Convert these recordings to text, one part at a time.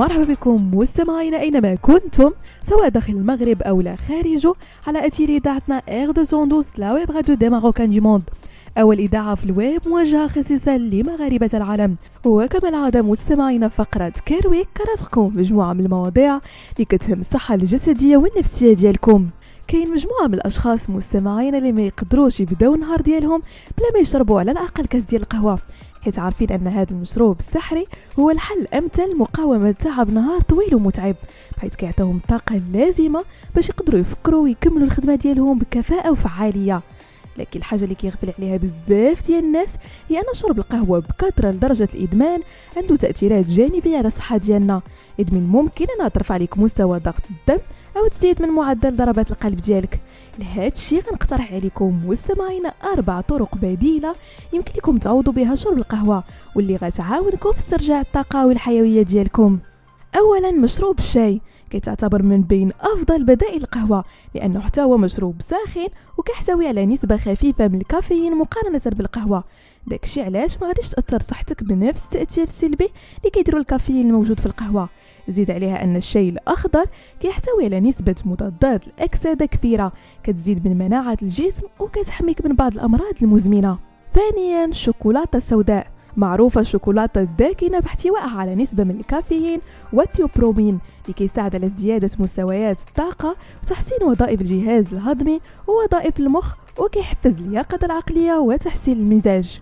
مرحبا بكم مستمعينا أينما كنتم سواء داخل المغرب أو لا خارجه على اثير اذاعتنا Air 212 la web radio des marocains du monde أول إذاعة في الويب موجهة خصيصا لمغاربة العالم. وكما العادة مستمعينا فقرة Care Week كرافقكم مجموعة من المواضيع اللي كتهم الصحة الجسدية والنفسية ديالكم. كاين مجموعة من الأشخاص مستمعين اللي ما يقدروش يبدأو النهار ديالهم بلا ما يشربوا على الأقل كاس ديال القهوة. حيت عارفين أن هذا المشروب السحري هو الحل الامثل لمقاومه تعب نهار طويل ومتعب حيث كيعطيهم الطاقه اللازمه باش يقدروا يفكروا ويكملوا الخدمة ديالهم بكفاءة وفعالية. لكن الحاجة اللي كيغفل عليها بزاف ديال الناس هي أن شرب القهوة بكثرة لدرجة الإدمان عنده تأثيرات جانبية على الصحة ديالنا. اذ من ممكن انها ترفع لك مستوى ضغط الدم أو تزيد من معدل ضربات القلب ديالك. لهذا الشيء غنقترح عليكم مستمعينا أربع طرق بديلة يمكن لكم تعوضوا بها شرب القهوة واللي غتعاونكم في استرجاع الطاقة والحيويه ديالكم. اولا مشروب الشاي كيتعتبر من بين أفضل بدائل القهوة لأنه حتى هو مشروب ساخن وكيحتوي على نسبة خفيفة من الكافيين مقارنة بالقهوة. داكشي علاش ما غاديش تأثر صحتك بنفس التاثير السلبي اللي كيديرو الكافيين الموجود في القهوة. زيد عليها أن الشاي الأخضر كيحتوي على نسبة مضادات الأكسدة كثيرة كتزيد من مناعة الجسم وكتحميك من بعض الأمراض المزمنة. ثانيا الشوكولاته السوداء معروفة الشوكولاتة الداكنة باحتوائها على نسبة من الكافيين والثيوبرومين اللي كيساعد على زيادة مستويات الطاقة وتحسين وظائف الجهاز الهضمي ووظائف المخ وكيحفز اللياقة العقلية وتحسين المزاج.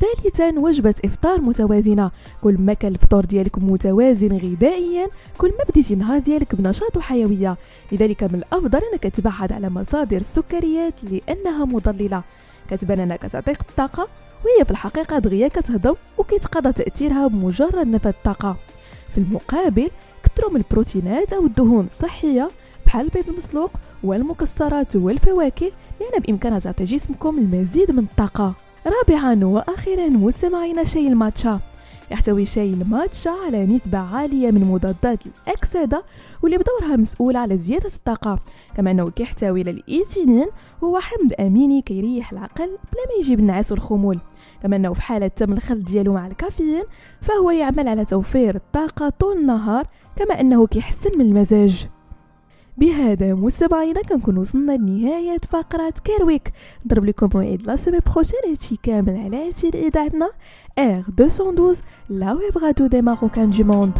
ثالثا وجبة إفطار متوازنة. كل ما كان الفطور ديالك متوازن غذائيا كل ما بديتي النهار ديالك بنشاط وحيوية. لذلك من الأفضل أنك تبعد على مصادر السكريات لأنها مضللة. كتبان أنها كتعطيك الطاقة؟ وهي في الحقيقة دغيا كتهضم وكيتقضى تأثيرها بمجرد نفذ الطاقة في المقابل كثروا من البروتينات أو الدهون الصحية بحال البيض المسلوق والمكسرات والفواكه لأن بإمكانها تعطي جسمكم المزيد من الطاقة. رابعا وأخيرا مستمعينا شاي الماتشا. يحتوي شاي الماتشا على نسبة عالية من مضادات الأكسدة واللي بدورها مسؤولة على زيادة الطاقة. كما أنه كيحتوي على ال L-théanine هو حمض أميني كيريح العقل بلا ما يجيب النعاس والخمول. كما أنه في حالة تم الخلط ديالو مع الكافيين فهو يعمل على توفير الطاقة طول النهار كما أنه كيحسن من المزاج. بهذا مستمعينا كنكون وصلنا لنهاية فقرة Care Week نضرب لكم موعد la semaine prochaine هادشي كامل على أثير اذاعتنا ار 212 لا ويب راديو دي ماروكان دو موند